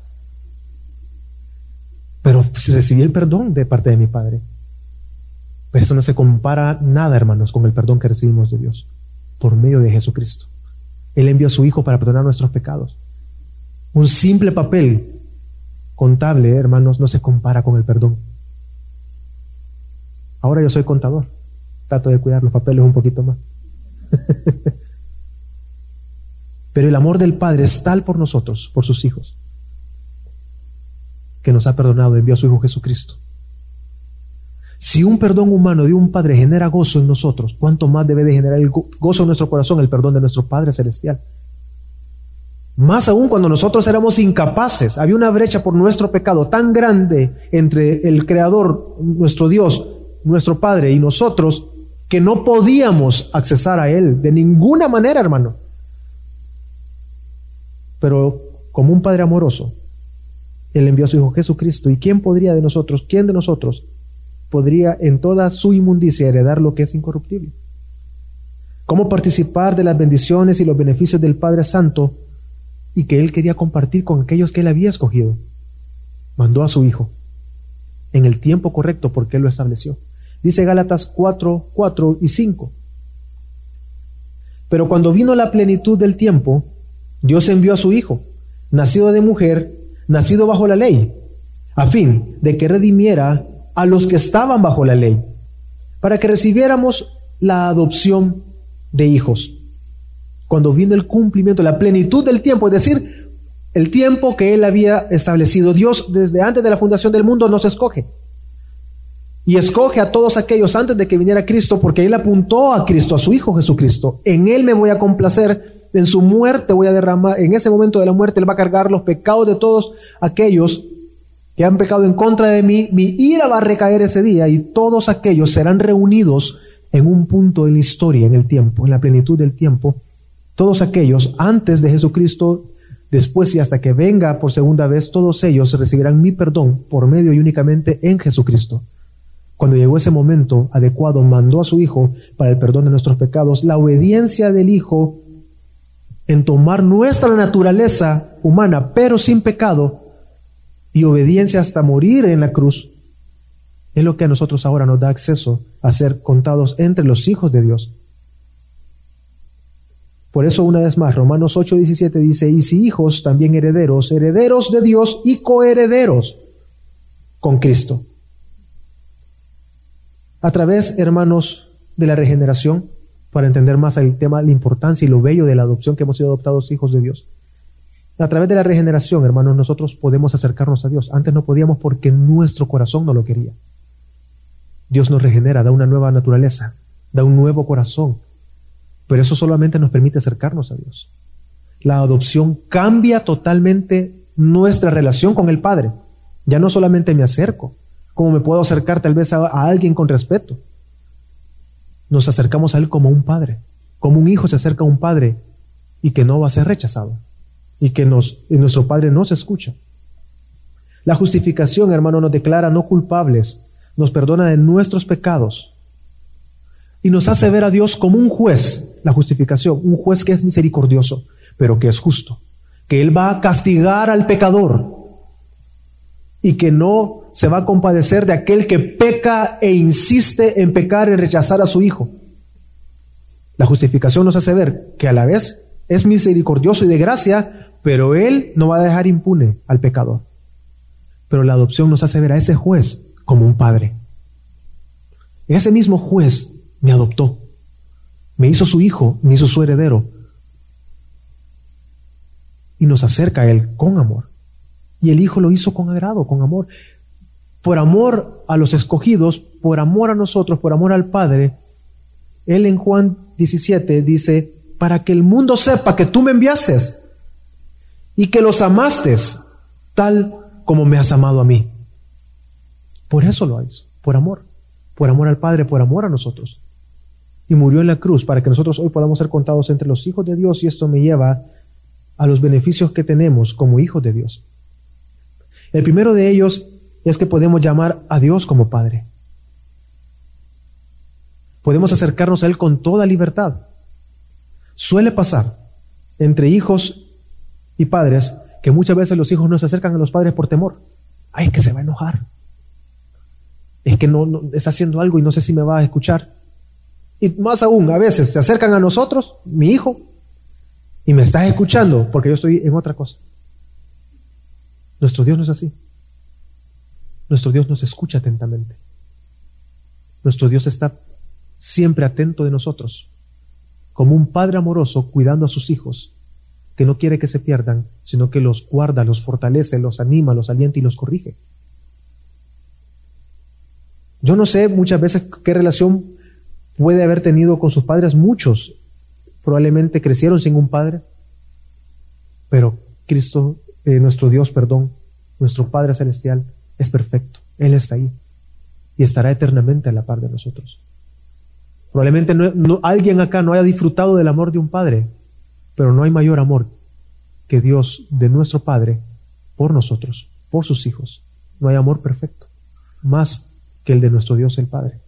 Pero recibí el perdón de parte de mi padre. Pero eso no se compara nada, hermanos, con el perdón que recibimos de Dios por medio de Jesucristo. Él envió a su Hijo para perdonar nuestros pecados. Un simple papel contable, hermanos, no se compara con el perdón. Ahora yo soy contador. Trato de cuidar los papeles un poquito más. Pero el amor del Padre es tal por nosotros, por sus hijos, que nos ha perdonado, envió a su Hijo Jesucristo si un perdón humano de un Padre genera gozo en nosotros, ¿cuánto más debe de generar el gozo en nuestro corazón el perdón de nuestro Padre Celestial? Más aún cuando nosotros éramos incapaces, había una brecha por nuestro pecado tan grande entre el Creador, nuestro Dios, nuestro Padre y nosotros, que no podíamos accesar a Él de ninguna manera, hermano. Pero como un Padre amoroso, Él envió a su Hijo Jesucristo. ¿Y quién podría de nosotros, quién de nosotros podría en toda su inmundicia heredar lo que es incorruptible? ¿Cómo participar de las bendiciones y los beneficios del Padre Santo y que Él quería compartir con aquellos que Él había escogido? Mandó a su Hijo en el tiempo correcto porque Él lo estableció. Dice Gálatas 4, 4 y 5. Pero cuando vino la plenitud del tiempo, Dios envió a su Hijo, nacido de mujer, nacido bajo la ley, a fin de que redimiera a los que estaban bajo la ley, para que recibiéramos la adopción de hijos. Cuando vino el cumplimiento, la plenitud del tiempo, es decir, el tiempo que Él había establecido. Dios desde antes de la fundación del mundo nos escoge. Y escoge a todos aquellos antes de que viniera Cristo, porque Él apuntó a Cristo, a su Hijo Jesucristo. En Él me voy a complacer, en su muerte voy a derramar, en ese momento de la muerte Él va a cargar los pecados de todos aquellos que han pecado en contra de mí, mi ira va a recaer ese día y todos aquellos serán reunidos en un punto en la historia, en el tiempo, en la plenitud del tiempo. Todos aquellos antes de Jesucristo, después y hasta que venga por segunda vez, todos ellos recibirán mi perdón por medio y únicamente en Jesucristo. cuando llegó ese momento adecuado, mandó a su Hijo para el perdón de nuestros pecados. La obediencia del Hijo en tomar nuestra naturaleza humana, pero sin pecado, y obediencia hasta morir en la cruz, es lo que a nosotros ahora nos da acceso a ser contados entre los hijos de Dios. Por eso, una vez más, Romanos 8:17 dice, y si hijos, también herederos, herederos de Dios y coherederos con Cristo. A través, hermanos, de la regeneración, para entender más el tema, la importancia y lo bello de la adopción que hemos sido adoptados hijos de Dios. A través de la regeneración, hermanos, nosotros podemos acercarnos a Dios. Antes no podíamos porque nuestro corazón no lo quería. Dios nos regenera, da una nueva naturaleza, da un nuevo corazón. Pero eso solamente nos permite acercarnos a Dios. La adopción cambia totalmente nuestra relación con el Padre. Ya no solamente me acerco, como me puedo acercar tal vez a, alguien con respeto. Nos acercamos a Él como un padre, como un hijo se acerca a un padre y que no va a ser rechazado y que nos, nuestro Padre nos escucha. La justificación, hermano, nos declara no culpables, nos perdona de nuestros pecados y nos hace ver a Dios como un juez, la justificación, un juez que es misericordioso, pero que es justo, que Él va a castigar al pecador y que no se va a compadecer de aquel que peca e insiste en pecar y rechazar a su hijo. La justificación nos hace ver que a la vez es misericordioso y de gracia, pero él no va a dejar impune al pecador. Pero la adopción nos hace ver a ese juez como un padre. Ese mismo juez me adoptó, me hizo su hijo, me hizo su heredero y nos acerca a él con amor. Y el hijo lo hizo con agrado, con amor por amor a los escogidos, por amor a nosotros, por amor al Padre, Él en Juan 17 dice, para que el mundo sepa que tú me enviaste y que los amaste tal como me has amado a mí. Por eso lo hizo, por amor, por amor al Padre, por amor a nosotros. Y murió en la cruz para que nosotros hoy podamos ser contados entre los hijos de Dios y esto me lleva a los beneficios que tenemos como hijos de Dios. El primero de ellos es que podemos llamar a Dios como Padre. Podemos acercarnos a Él con toda libertad. Suele pasar entre hijos y padres que muchas veces los hijos no se acercan a los padres por temor. Ay, que se va a enojar. Es que no, no, está haciendo algo y no sé si me va a escuchar. Y más aún, a veces se acercan a nosotros, mi hijo, y me estás escuchando porque yo estoy en otra cosa. Nuestro Dios no es así. Nuestro Dios nos escucha atentamente. Nuestro Dios está siempre atento de nosotros, como un padre amoroso cuidando a sus hijos, que no quiere que se pierdan, sino que los guarda, los fortalece, los anima, los alienta y los corrige. Yo no sé muchas veces qué relación puede haber tenido con sus padres. Muchos probablemente crecieron sin un padre, pero Cristo, eh, nuestro Dios, perdón, nuestro Padre Celestial, es perfecto. Él está ahí y estará eternamente a la par de nosotros. Probablemente no, alguien acá no haya disfrutado del amor de un padre, pero no hay mayor amor que Dios de nuestro Padre por nosotros, por sus hijos. No hay amor perfecto, más que el de nuestro Dios el Padre.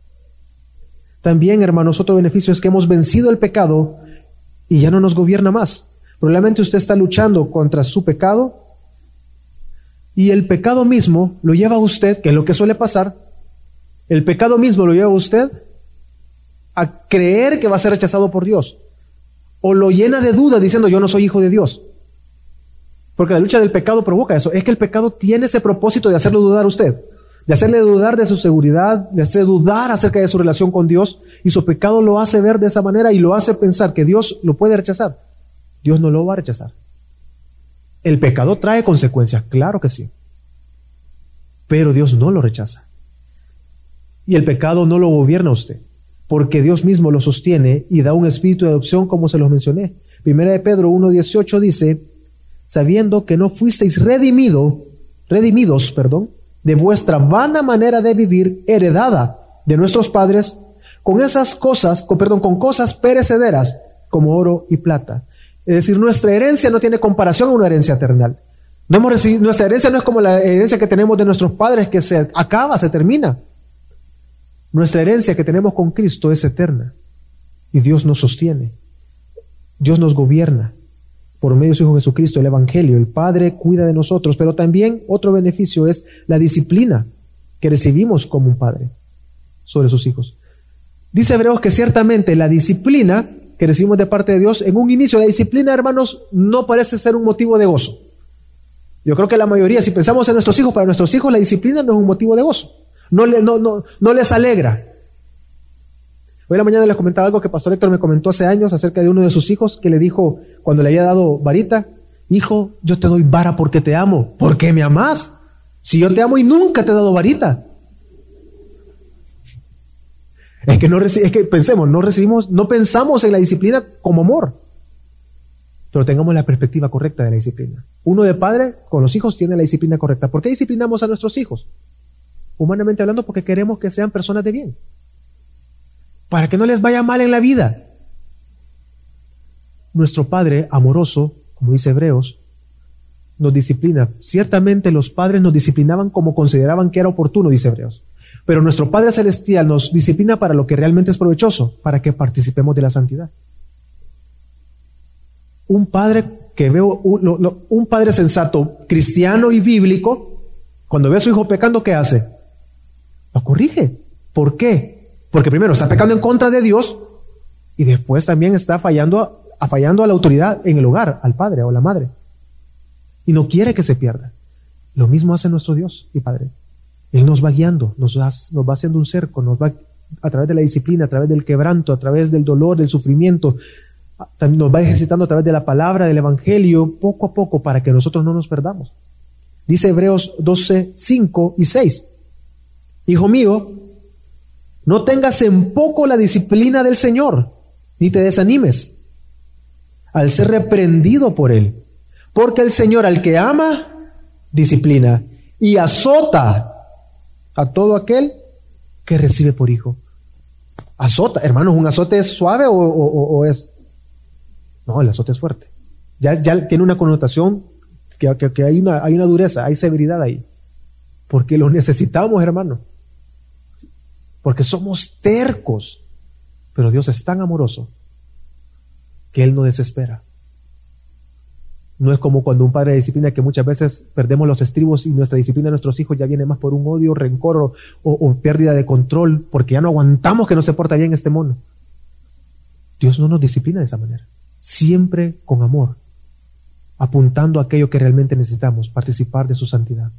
También, hermanos, otro beneficio es que hemos vencido el pecado y ya no nos gobierna más. Probablemente usted está luchando contra su pecado y el pecado mismo lo lleva a usted, que es lo que suele pasar, el pecado mismo lo lleva a usted a creer que va a ser rechazado por Dios. O lo llena de duda diciendo yo no soy hijo de Dios. Porque la lucha del pecado provoca eso. Es que el pecado tiene ese propósito de hacerlo dudar a usted. De hacerle dudar de su seguridad, de hacerle dudar acerca de su relación con Dios. Y su pecado lo hace ver de esa manera y lo hace pensar que Dios lo puede rechazar. Dios no lo va a rechazar. El pecado trae consecuencias, claro que sí. Pero Dios no lo rechaza. Y el pecado no lo gobierna a usted, porque Dios mismo lo sostiene y da un espíritu de adopción como se los mencioné. Primera de Pedro 1.18 dice, sabiendo que no fuisteis redimido, redimidos, perdón, de vuestra vana manera de vivir heredada de nuestros padres, con esas cosas, con, perdón, con cosas perecederas como oro y plata, es decir, nuestra herencia no tiene comparación a una herencia eternal. No hemos recibido, nuestra herencia no es como la herencia que tenemos de nuestros padres que se acaba, se termina. Nuestra herencia que tenemos con Cristo es eterna y Dios nos sostiene. Dios nos gobierna por medio de su Hijo Jesucristo, el Evangelio. El Padre cuida de nosotros, pero también otro beneficio es la disciplina que recibimos como un Padre sobre sus hijos. Dice Hebreos que ciertamente la disciplina que recibimos de parte de Dios, en un inicio la disciplina, hermanos, no parece ser un motivo de gozo. Yo creo que la mayoría, si pensamos en nuestros hijos, para nuestros hijos la disciplina no es un motivo de gozo. No, no, no, no les alegra. Hoy en la mañana les comentaba algo que Pastor Héctor me comentó hace años acerca de uno de sus hijos que le dijo cuando le había dado varita, hijo, yo te doy vara porque te amo. ¿Por qué me amas? Si yo te amo y nunca te he dado varita. Es que, no es que pensemos, no recibimos, no pensamos en la disciplina como amor, pero tengamos la perspectiva correcta de la disciplina. Uno de padre con los hijos tiene la disciplina correcta. ¿Por qué disciplinamos a nuestros hijos? Humanamente hablando, porque queremos que sean personas de bien. Para que no les vaya mal en la vida. Nuestro Padre amoroso, como dice Hebreos, nos disciplina. Ciertamente los padres nos disciplinaban como consideraban que era oportuno, dice Hebreos. Pero nuestro Padre Celestial nos disciplina para lo que realmente es provechoso, para que participemos de la santidad. Un padre que veo, un, padre sensato, cristiano y bíblico, cuando ve a su hijo pecando, ¿qué hace? Lo corrige. ¿Por qué? Porque primero está pecando en contra de Dios y después también está fallando, fallando a la autoridad en el hogar, al padre o la madre. Y no quiere que se pierda. Lo mismo hace nuestro Dios y Padre. Él nos va guiando, nos va, nos va haciendo un cerco, nos va a través de la disciplina, a través del quebranto, a través del dolor, del sufrimiento, también nos va ejercitando a través de la palabra, del Evangelio, poco a poco, para que nosotros no nos perdamos. Dice Hebreos 12, 5 y 6. Hijo mío, no tengas en poco la disciplina del Señor, ni te desanimes al ser reprendido por Él. Porque el Señor al que ama, disciplina y azota a todo aquel que recibe por hijo. Azota, hermanos, ¿un azote es suave o, es? No, el azote es fuerte. Ya, ya tiene una connotación que, que, hay, una, hay una dureza, hay severidad ahí. Porque lo necesitamos, hermano. Porque somos tercos. Pero Dios es tan amoroso que Él no desespera. No es como cuando un padre disciplina que muchas veces perdemos los estribos y nuestra disciplina de nuestros hijos ya viene más por un odio, rencor o, pérdida de control, porque ya no aguantamos que no se porta bien este mono. Dios no nos disciplina de esa manera. Siempre con amor, apuntando a aquello que realmente necesitamos, participar de su santidad.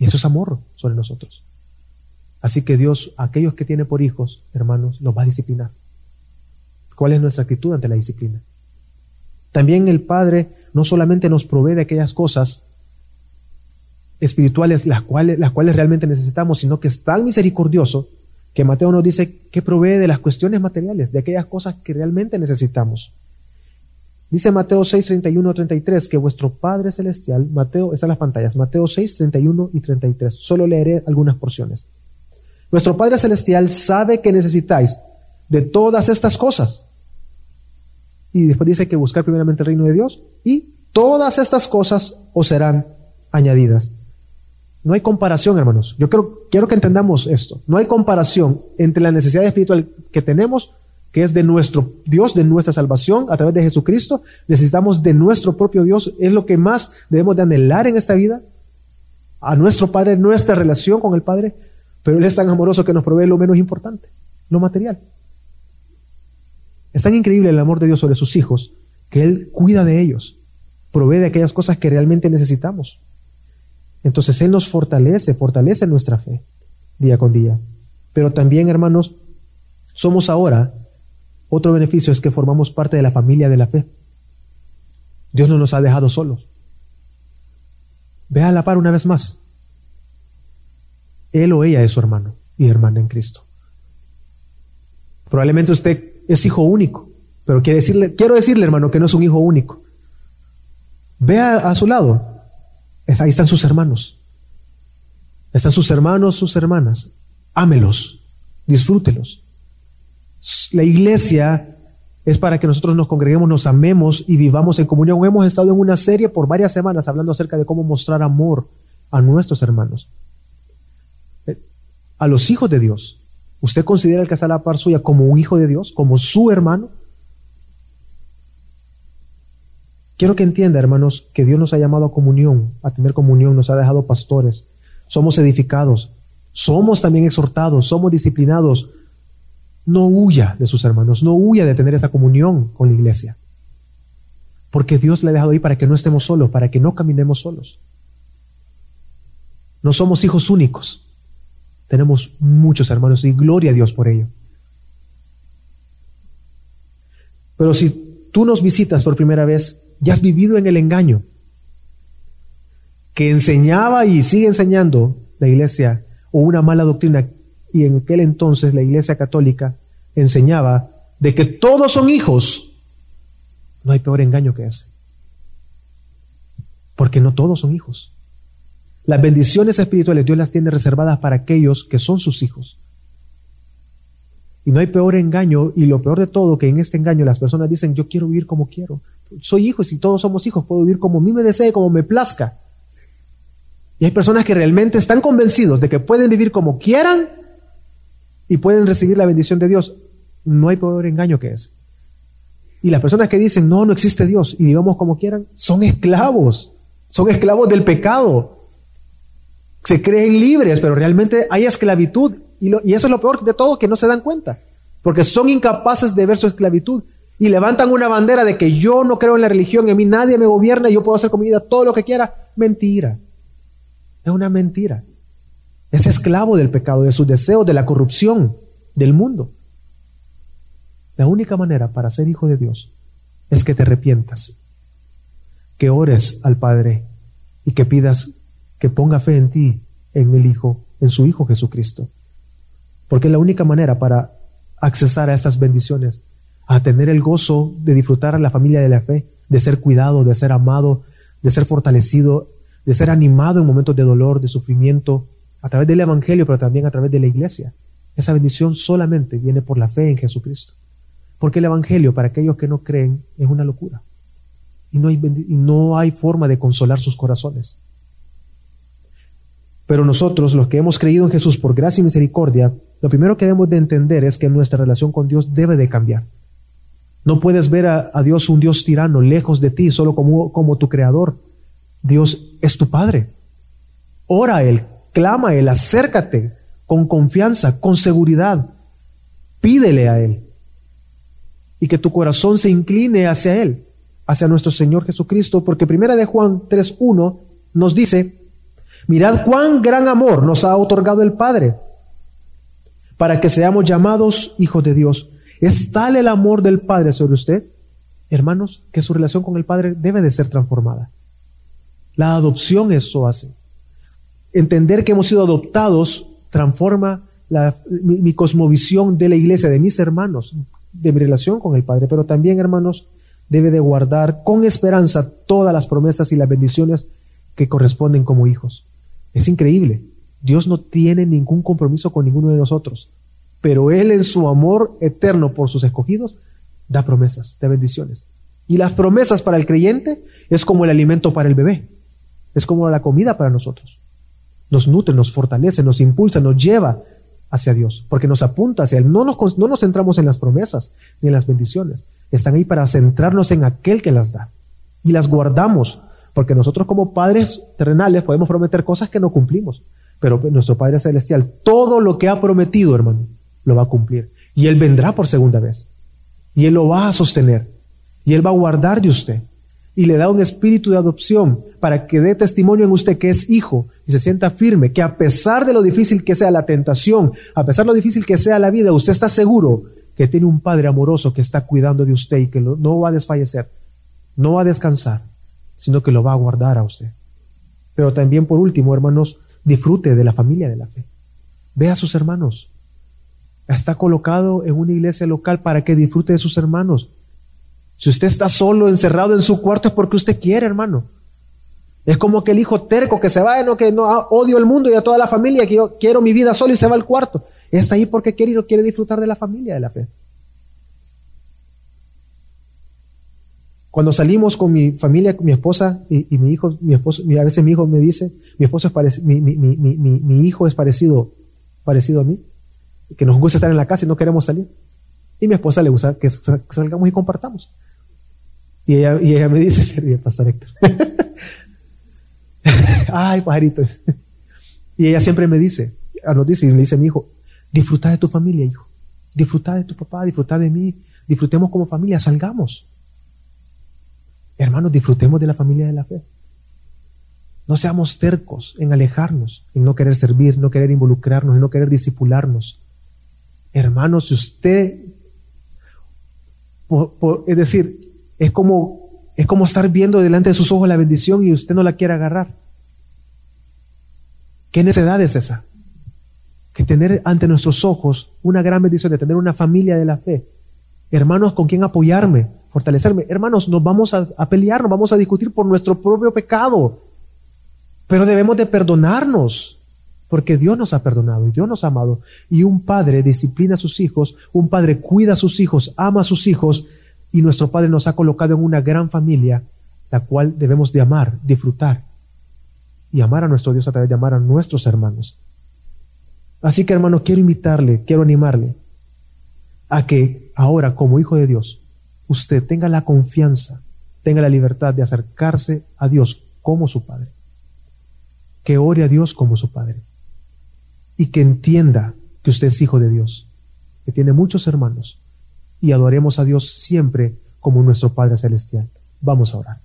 Y eso es amor sobre nosotros. Así que Dios, aquellos que tiene por hijos, hermanos, los va a disciplinar. ¿Cuál es nuestra actitud ante la disciplina? También el Padre no solamente nos provee de aquellas cosas espirituales las cuales, las cuales realmente necesitamos, sino que es tan misericordioso que Mateo nos dice que provee de las cuestiones materiales, de aquellas cosas que realmente necesitamos. Dice Mateo 6, 31, 33 que vuestro Padre Celestial, Mateo, están las pantallas, Mateo 6, 31 y 33. Solo leeré algunas porciones. Nuestro Padre Celestial sabe que necesitáis de todas estas cosas y después dice que buscar primeramente el reino de Dios y todas estas cosas os serán añadidas. No hay comparación, hermanos. Yo quiero, quiero que entendamos esto. No hay comparación entre la necesidad espiritual que tenemos, que es de nuestro Dios, de nuestra salvación a través de Jesucristo. Necesitamos de nuestro propio Dios. Es lo que más debemos de anhelar en esta vida. A nuestro Padre, nuestra relación con el Padre. Pero Él es tan amoroso que nos provee lo menos importante, lo material. Es tan increíble el amor de Dios sobre sus hijos que Él cuida de ellos, provee de aquellas cosas que realmente necesitamos. Entonces Él nos fortalece, fortalece nuestra fe día con día. Pero también, hermanos, somos ahora, otro beneficio es que formamos parte de la familia de la fe. Dios no nos ha dejado solos. Ve a la par una vez más. Él o ella es su hermano y hermana en Cristo. Probablemente usted es hijo único. Pero quiero decirle, quiero decirle, hermano, que no es un hijo único. Vea a, su lado. ahí están sus hermanos. Están sus hermanos, sus hermanas. Ámelos. Disfrútelos. La iglesia es para que nosotros nos congreguemos, nos amemos y vivamos en comunión. Hemos estado en una serie por varias semanas hablando acerca de cómo mostrar amor a nuestros hermanos. Eh, a los hijos de Dios ¿Usted considera el que está a la par suya como un hijo de Dios, como su hermano? Quiero que entienda, hermanos, que Dios nos ha llamado a comunión, a tener comunión, nos ha dejado pastores, somos edificados, somos también exhortados, somos disciplinados. No huya de sus hermanos, no huya de tener esa comunión con la iglesia. Porque Dios le ha dejado ahí para que no estemos solos, para que no caminemos solos. No somos hijos únicos. Tenemos muchos hermanos y gloria a Dios por ello. Pero si tú nos visitas por primera vez, ya has vivido en el engaño que enseñaba y sigue enseñando la iglesia o una mala doctrina y en aquel entonces la iglesia católica enseñaba de que todos son hijos, no hay peor engaño que ese. Porque no todos son hijos. Las bendiciones espirituales Dios las tiene reservadas para aquellos que son sus hijos. Y no hay peor engaño, y lo peor de todo, que en este engaño las personas dicen, yo quiero vivir como quiero. Soy hijo y si todos somos hijos, puedo vivir como a mí me desee, como me plazca. Y hay personas que realmente están convencidos de que pueden vivir como quieran y pueden recibir la bendición de Dios. No hay peor engaño que ese. Y las personas que dicen, no, no existe Dios y vivamos como quieran, son esclavos. Son esclavos del pecado. Se creen libres, pero realmente hay esclavitud. Y, eso es lo peor de todo, que no se dan cuenta. Porque son incapaces de ver su esclavitud. Y levantan una bandera de que yo no creo en la religión, a mí nadie me gobierna yo puedo hacer con mi vida todo lo que quiera. Mentira. Es una mentira. Es esclavo del pecado, de sus deseos, de la corrupción del mundo. La única manera para ser hijo de Dios es que te arrepientas, que ores al Padre y que pidas que ponga fe en ti, en el Hijo, en su Hijo Jesucristo. Porque es la única manera para accesar a estas bendiciones, a tener el gozo de disfrutar a la familia de la fe, de ser cuidado, de ser amado, de ser fortalecido de ser animado en momentos de dolor, de sufrimiento, a través del Evangelio, pero también a través de la iglesia. Esa bendición solamente viene por la fe en Jesucristo. Porque el Evangelio, para aquellos que no creen, es una locura. Y no hay, y no hay forma de consolar sus corazones. Pero nosotros, los que hemos creído en Jesús por gracia y misericordia, lo primero que debemos de entender es que nuestra relación con Dios debe de cambiar. No puedes ver a, Dios un Dios tirano, lejos de ti, solo como, como tu creador, Dios es tu Padre. Ora a Él, clama a Él, acércate con confianza, con seguridad. Pídele a Él. Y que tu corazón se incline hacia Él, hacia nuestro Señor Jesucristo, porque primera de Juan 3.1 nos dice, mirad cuán gran amor nos ha otorgado el Padre para que seamos llamados hijos de Dios. Es tal el amor del Padre sobre usted, hermanos, que su relación con el Padre debe de ser transformada. La adopción eso hace. Entender que hemos sido adoptados transforma mi, cosmovisión de la iglesia, de mis hermanos, de mi relación con el Padre, pero también, hermanos, debe de guardar con esperanza todas las promesas y las bendiciones que corresponden como hijos. Es increíble. Dios no tiene ningún compromiso con ninguno de nosotros, pero Él en su amor eterno por sus escogidos da promesas, da bendiciones. Y las promesas para el creyente es como el alimento para el bebé. Es como la comida para nosotros. Nos nutre, nos fortalece, nos impulsa, nos lleva hacia Dios, porque nos apunta hacia Él. No nos, no nos centramos en las promesas ni en las bendiciones. Están ahí para centrarnos en aquel que las da. Y las guardamos, porque nosotros como padres terrenales podemos prometer cosas que no cumplimos. Pero nuestro Padre Celestial, todo lo que ha prometido, hermano, lo va a cumplir. Y Él vendrá por segunda vez. Y Él lo va a sostener. Y Él va a guardar de usted y le da un espíritu de adopción para que dé testimonio en usted que es hijo y se sienta firme, que a pesar de lo difícil que sea la tentación, a pesar de lo difícil que sea la vida, usted está seguro que tiene un Padre amoroso que está cuidando de usted y que no va a desfallecer, no va a descansar, sino que lo va a guardar a usted. Pero también por último, hermanos, disfrute de la familia de la fe. Ve a sus hermanos. Está colocado en una iglesia local para que disfrute de sus hermanos. Si usted está solo, encerrado en su cuarto, es porque usted quiere, hermano. Es como que el hijo terco que se va, no, que no ah, odio el mundo y a toda la familia, que yo quiero mi vida solo y se va al cuarto. Está ahí porque quiere y no quiere disfrutar de la familia de la fe. Cuando salimos con mi familia, con mi esposa y, mi hijo, mi esposo, a veces mi hijo me dice, mi esposo es mi, mi, hijo es parecido, parecido a mí. que nos gusta estar en la casa y no queremos salir. Y mi esposa le gusta que salgamos y compartamos. Y ella, y ella me dice, se Pastor Héctor. Ay, pajaritos. y ella siempre me dice, ah, nos dice, y me dice mi hijo, disfruta de tu familia, hijo. Disfruta de tu papá, disfruta de mí. Disfrutemos como familia, salgamos. Hermanos, disfrutemos de la familia de la fe. No seamos tercos en alejarnos, en no querer servir, no querer involucrarnos, en no querer disipularnos. Hermanos, si usted, es decir, es como, es como estar viendo delante de sus ojos la bendición y usted no la quiere agarrar. ¿Qué necesidad es esa? Que tener ante nuestros ojos una gran bendición de tener una familia de la fe. Hermanos con quien apoyarme, fortalecerme. Hermanos, nos vamos a, a pelear, nos vamos a discutir por nuestro propio pecado. Pero debemos de perdonarnos, porque Dios nos ha perdonado y Dios nos ha amado. Y un padre disciplina a sus hijos, un padre cuida a sus hijos, ama a sus hijos, y nuestro Padre nos ha colocado en una gran familia, la cual debemos de amar, disfrutar, y amar a nuestro Dios a través de amar a nuestros hermanos. Así que hermano, quiero invitarle, quiero animarle a que ahora, como hijo de Dios, usted tenga la confianza, tenga la libertad de acercarse a Dios como su Padre que ore a Dios como su Padre y que entienda que usted es hijo de Dios, que tiene muchos hermanos y adoremos a Dios siempre como nuestro Padre Celestial. Vamos a orar.